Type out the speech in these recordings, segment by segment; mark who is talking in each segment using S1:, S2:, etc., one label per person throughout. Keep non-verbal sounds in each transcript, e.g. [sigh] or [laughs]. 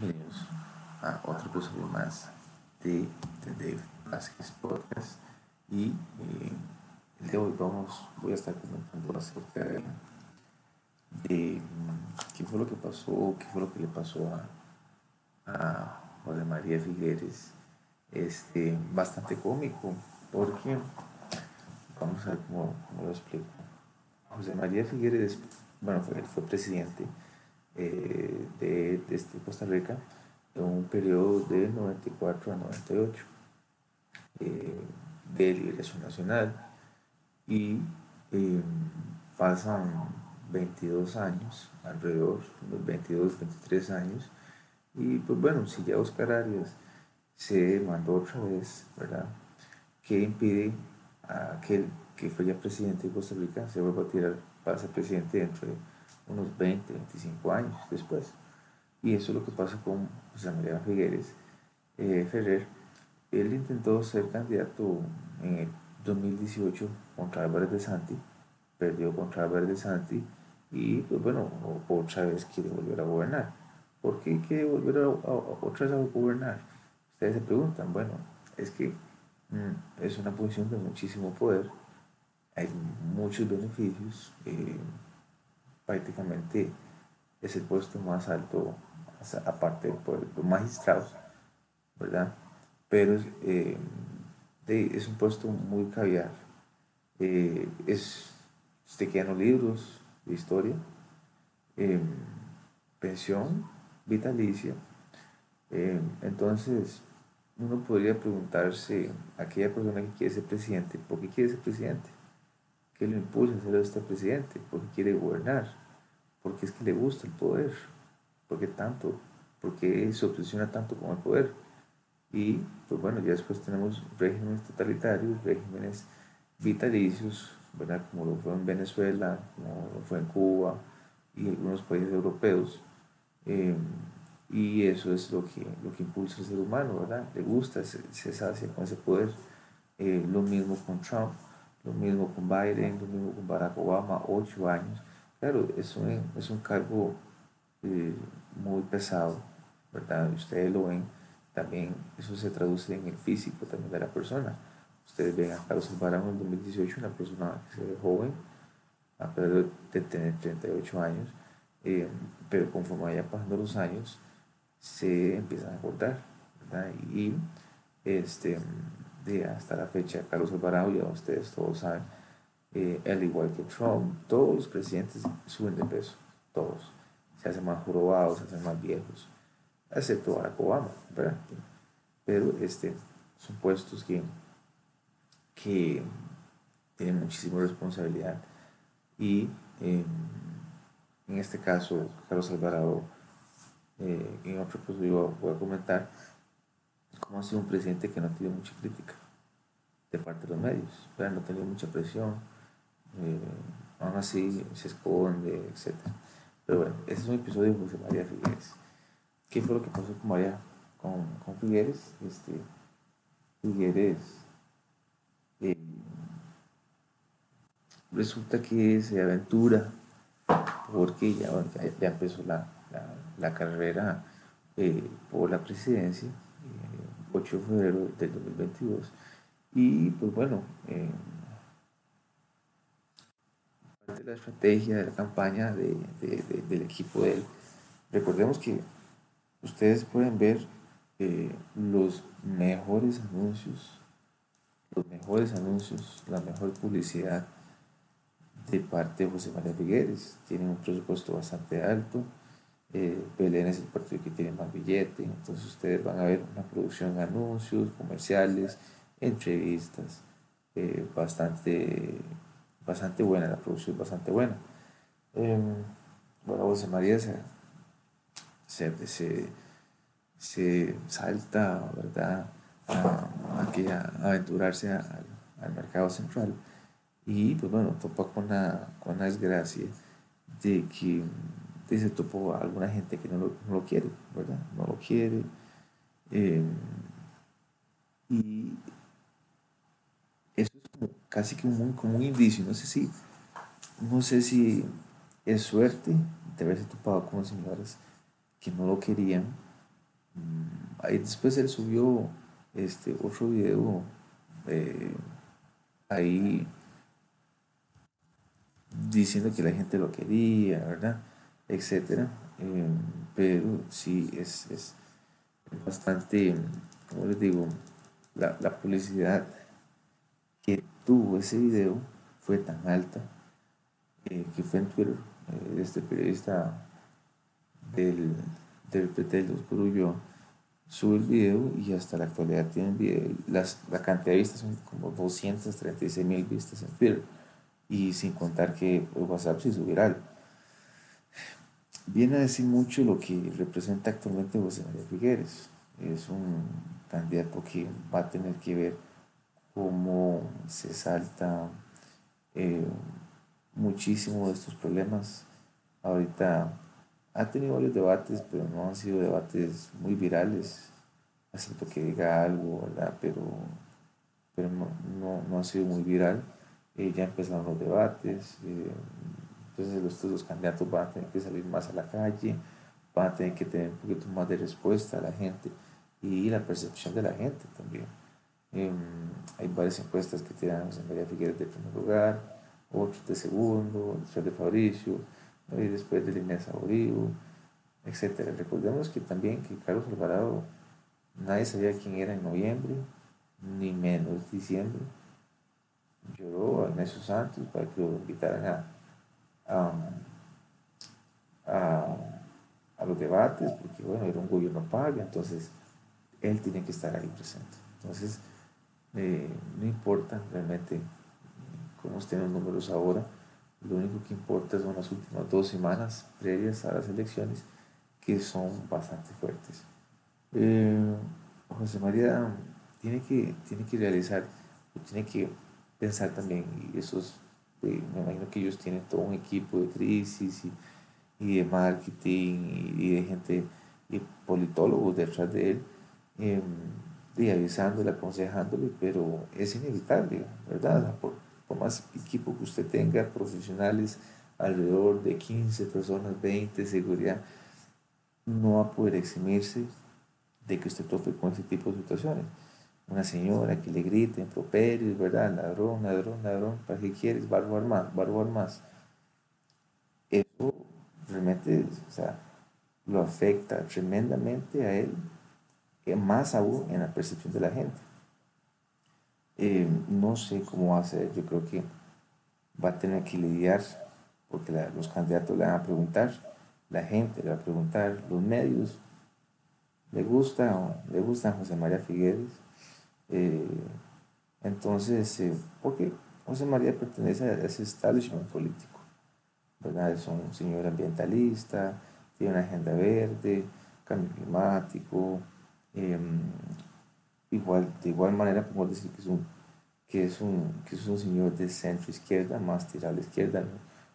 S1: Bienvenidos a otro episodio más de The Dave Vázquez Podcast. Y eh, el día de hoy vamos, voy a estar comentando acerca de, de mm, qué fue lo que pasó, qué fue lo que le pasó a, a José María Figueres. Este, bastante cómico, porque vamos a ver cómo, cómo lo explico. José María Figueres, bueno, fue, fue presidente eh, de, de este Costa Rica en un periodo de 94 a 98 eh, de liberación nacional y eh, pasan 22 años, alrededor, unos 22, 23 años, y pues bueno, si ya Oscar Arias se mandó otra vez, ¿verdad? ¿Qué impide a aquel que fue ya presidente de Costa Rica se vuelva a tirar para ser presidente dentro de unos 20, 25 años después. Y eso es lo que pasa con José María Figueres eh, Ferrer. Él intentó ser candidato en el 2018 contra Álvarez de Santi, perdió contra Álvarez de Santi y pues bueno, otra vez quiere volver a gobernar. ¿Por qué quiere volver a, otra vez a gobernar? Ustedes se preguntan, bueno, es que mm, es una posición de muchísimo poder, hay muchos beneficios. Eh, prácticamente es el puesto más alto, aparte por los magistrados, ¿verdad? Pero eh, es un puesto muy caviar. Eh, es, te quedan los libros de historia, em, pensión vitalicia. Em, entonces, uno podría preguntarse a aquella persona que quiere ser presidente, ¿por qué quiere ser presidente? ¿Qué lo impulsa a ser este presidente? Porque quiere gobernar, porque es que le gusta el poder, porque tanto, porque se obsesiona tanto con el poder. Y pues bueno, ya después tenemos regímenes totalitarios, regímenes vitalicios, ¿verdad? como lo fue en Venezuela, como lo fue en Cuba y algunos países europeos. Eh, y eso es lo que, lo que impulsa al ser humano, ¿verdad? Le gusta, se, se sacia con ese poder. Eh, lo mismo con Trump lo mismo con Biden, lo mismo con Barack Obama, ocho años. Claro, es un, es un cargo eh, muy pesado, ¿verdad? Ustedes lo ven, también eso se traduce en el físico también de la persona. Ustedes ven a Carlos Alvarado en 2018, una persona que se ve joven, a pesar de tener 38 años, eh, pero conforme vaya pasando los años, se empiezan a acordar, ¿verdad? Y este, hasta la fecha, Carlos Alvarado, ya ustedes todos saben, eh, él igual que Trump, todos los presidentes suben de peso, todos. Se hacen más jorobados, se hacen más viejos, excepto Barack Obama, ¿verdad? Pero este, son puestos que, que tienen muchísima responsabilidad y em, en este caso, Carlos Alvarado, eh, en otro episodio voy a comentar, cómo ha sido un presidente que no tiene mucha crítica de parte de los medios, pero no tenía mucha presión, eh, aún así se esconde, etc. Pero bueno, este es un episodio de José María Figueres. ¿Qué fue lo que pasó con María, con, con Figueres? Este, Figueres eh, resulta que se aventura porque ya, ya, empezó la, la, carrera eh, por la presidencia 8 de febrero del 2022. Y pues bueno, eh, parte de la estrategia de la campaña de, del equipo de él, recordemos que ustedes pueden ver eh, los mejores anuncios, los mejores anuncios, la mejor publicidad de parte de José María Figueres. Tienen un presupuesto bastante alto eh, Belén es el partido que tiene más billete, entonces ustedes van a ver una producción de anuncios, comerciales, entrevistas, eh, bastante, bastante buena, la producción es bastante buena. Eh, bueno, José María se, se, se, salta, ¿verdad?, a, a, aventurarse al, mercado central y pues bueno, topa con la, con la desgracia de que se topó a alguna gente que no lo, quiere, ¿verdad? No lo quiere. Eh, y eso es como, casi que como un indicio. No sé si, no sé si es suerte de haberse topado con señores que no lo querían Mm, ahí después él subió este otro video eh, ahí diciendo que la gente lo quería, ¿verdad? Etcétera. Eh, pero sí, es, es, bastante, como les digo, la, la, publicidad que tuvo ese video fue tan alta eh, que fue en Twitter. Eh, este periodista del, del PT, los Curullo, sube el video y hasta la actualidad tiene video. Las, la cantidad de vistas son como 236 mil vistas en Twitter y sin contar que WhatsApp se hizo viral. Viene a decir mucho lo que representa actualmente José María Figueres. Es un candidato que va a tener que ver cómo se salta eh, muchísimo de estos problemas. Ahorita ha tenido varios debates, pero no han sido debates muy virales. Acepto que diga algo, ¿verdad? Pero, pero no, no, no ha sido muy viral eh, ya empezaron los debates, eh, entonces los, los candidatos van a tener que salir más a la calle, van a tener que tener un poquito más de respuesta a la gente y la percepción de la gente también. Em, hay varias encuestas que tiran a José María Figueres de primer lugar, otros de segundo, otros de Fabricio, y después de Inés Aurigo, etc. Recordemos que también que Carlos Alvarado nadie sabía quién era en noviembre, ni menos diciembre lloró a Ignacio Santos para que lo invitaran a, a, los debates, porque bueno, era un gobierno pago, entonces él tiene que estar ahí presente. Entonces, eh, no importa realmente cómo estén los números ahora, lo único que importa son las últimas dos semanas previas a las elecciones, que son bastante fuertes. Eh, José María tiene que, tiene que realizar, tiene que pensar también, y esos, eh, me imagino que ellos tienen todo un equipo de crisis y, y de marketing y, de gente, y politólogos detrás de él, eh, y avisándole, aconsejándole, pero es inevitable, ¿verdad? Por, por más equipo que usted tenga, profesionales, alrededor de 15 personas, 20, seguridad, no va a poder eximirse de que usted tope con ese tipo de situaciones una señora que le grite improperios, ¿verdad? Ladrón, ladrón, ladrón, ¿para qué quieres? Va a robar más, va a robar más. Eso realmente, o sea, lo afecta tremendamente a él, más aún en la percepción de la gente. Eh, no sé cómo va a ser, yo creo que va a tener que lidiar, porque los candidatos le van a preguntar, la gente le va a preguntar, los medios, ¿le gusta o le gusta José María Figueres? Eh, entonces, eh, porque José María pertenece a ese establishment político, ¿verdad? Es un señor ambientalista, tiene una agenda verde, cambio climático, em, igual, de igual manera podemos decir que es un, que es un, que es un señor de centro izquierda, más tirado a la izquierda.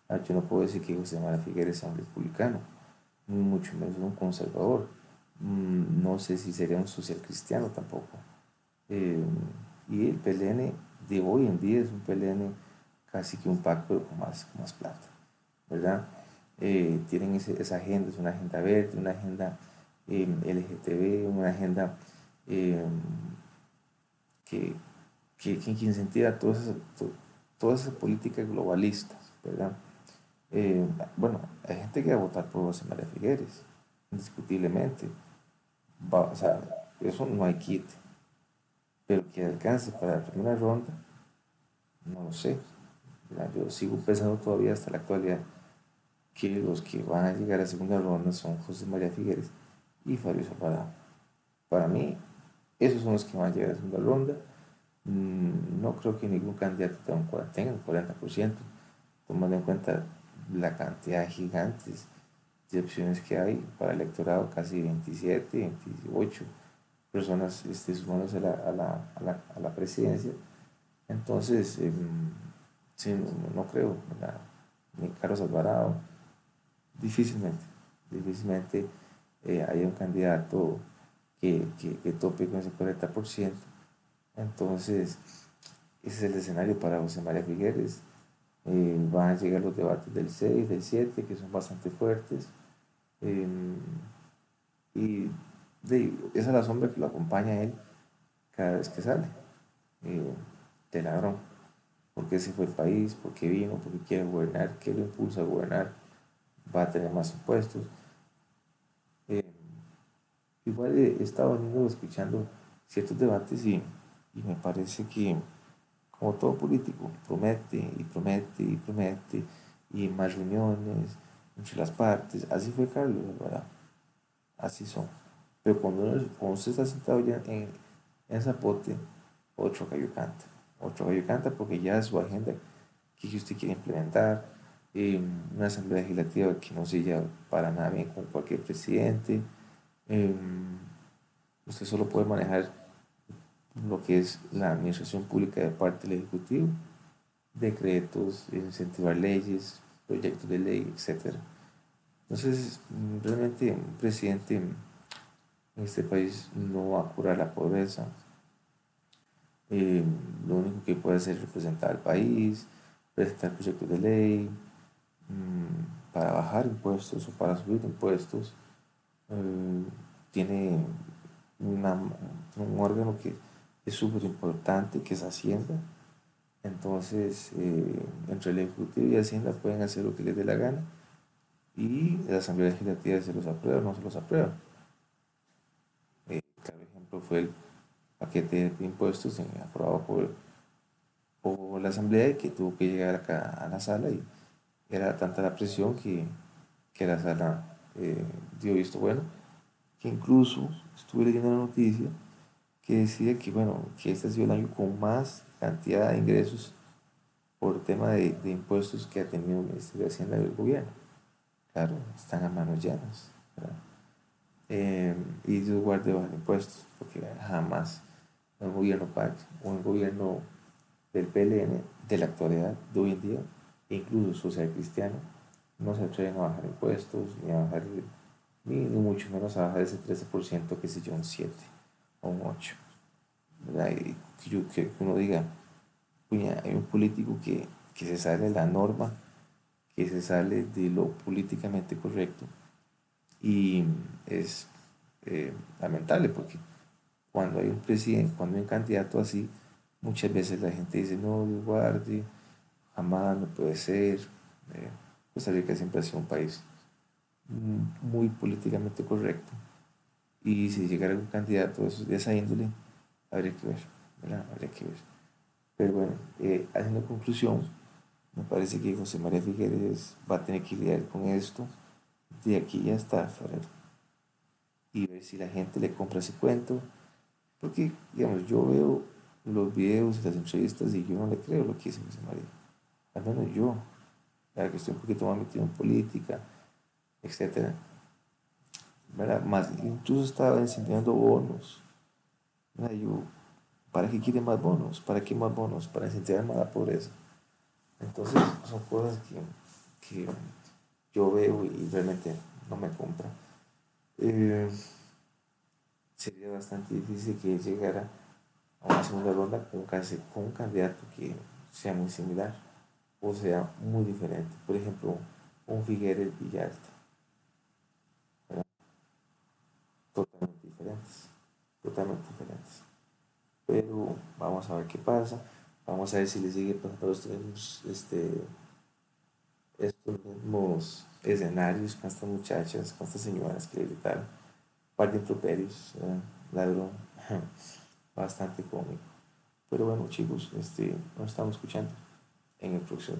S1: Ah, yo no puedo decir que José María Figueres sea un republicano, mucho menos un conservador. Mm, no sé si sería un social cristiano tampoco. Eh, y el PLN de hoy en día es un PLN casi que un pacto con más, más plata, ¿verdad? Eh, tienen esa agenda, es una agenda verde, una agenda eh, LGTB, una agenda que, que, que, incentiva todas esas, todas políticas globalistas, ¿verdad? bueno, hay gente que va a votar por José María Figueres, indiscutiblemente. o sea, eso no hay quite pero que alcance para la primera ronda, no lo sé. Yo sigo pensando todavía hasta la actualidad que los que van a llegar a segunda ronda son José María Figueres y Fabio Zapata. Para mí, esos son los que van a llegar a segunda ronda. Mm, no creo que ningún candidato tenga un 40%, tomando en cuenta la cantidad gigante de opciones que hay para el electorado, casi 27, 28 personas este, sumándose a la, a, la, a, la, a la presidencia. Entonces, eh, sí, no, creo, ni Carlos Alvarado, difícilmente, difícilmente eh, haya un candidato que, que, que, tope con ese 40%. Entonces, ese es el escenario para José María Figueres. Eh, van a llegar los debates del 6, del 7, que son bastante fuertes. Eh, y esa es la sombra que lo acompaña a él cada vez que sale. Eh, de ladrón. ¿Por qué se fue el país? ¿Por qué vino? ¿Por qué quiere gobernar? ¿Qué lo impulsa a gobernar? ¿Va a tener más impuestos? Eh, igual he estado escuchando ciertos debates y, y me parece que, como todo político, promete y promete y promete y más reuniones entre las partes. Así fue Carlos, ¿verdad? Así son. Pero cuando, cuando usted está sentado ya en, en Zapote, otro gallo canta. Otro gallo canta porque ya es su agenda que usted quiere implementar. Eh, una asamblea legislativa que no se lleva para nada bien con cualquier presidente. Eh, usted solo puede manejar lo que es la administración pública de parte del Ejecutivo, decretos, incentivar leyes, proyectos de ley, etc. Entonces, realmente un presidente en este país no va a curar la pobreza. Eh, lo único que puede hacer es representar al país, presentar proyectos de ley mm, para bajar impuestos o para subir impuestos. Eh, tiene un órgano que es súper importante, que es Hacienda. Entonces, eh, entre el Ejecutivo y Hacienda pueden hacer lo que les dé la gana y la Asamblea Legislativa se los aprueba o no se los aprueba. Ejemplo fue el paquete de impuestos aprobado por, por la Asamblea y que tuvo que llegar acá a la sala y era tanta la presión que, que la sala eh, dio visto bueno, que incluso estuve leyendo la noticia que decía que, bueno, que este ha sido el año con más cantidad de ingresos por tema de, de impuestos que ha tenido el Ministerio de Hacienda del gobierno. Claro, están a manos llenas. Eh, y Dios guarde bajar impuestos, porque jamás un gobierno PAC o un gobierno del PLN de la actualidad, de hoy en día, incluso social cristiano, no se atreven a bajar impuestos, ni a bajar, ni, ni mucho menos a bajar ese 13%, que se yo, un 7 o un 8. Y que, uno diga, hay un político que, que se sale de la norma, que se sale de lo políticamente correcto. Y es eh, lamentable porque cuando hay un presidente, cuando hay un candidato así, muchas veces la gente dice, no, guarde, jamás, no puede ser. Eh, Costa Rica siempre ha sido un país muy políticamente correcto. Y si llegara un candidato de esa índole, habría que ver, ¿verdad? Habría que ver. Pero bueno, eh, haciendo conclusión, me parece que José María Figueres va a tener que lidiar con esto de aquí hasta febrero. Y ver si la gente le compra ese cuento. Porque, digamos, yo veo los videos y las entrevistas y yo no le creo lo que dice José María. Al menos yo, la que un poquito metido en política, etcétera más, incluso estaba enseñando bonos. ¿para qué quiere más bonos? ¿Para qué más bonos? Para incentivar más la pobreza. Entonces, son cosas que, yo veo y realmente no me compra. Eh, sería bastante difícil que llegara a una segunda ronda con, con un candidato que sea muy similar o sea muy diferente. Por ejemplo, un Figueres Villalta totalmente diferentes, totalmente diferentes. Pero vamos a ver qué pasa, vamos a ver si le sigue pasando los mismos, este, estos mismos escenarios con estas muchachas, con estas señoras que le gritaron, par de improperios, ladrón, [laughs] bastante cómico. Pero bueno chicos, este, nos estamos escuchando en el próximo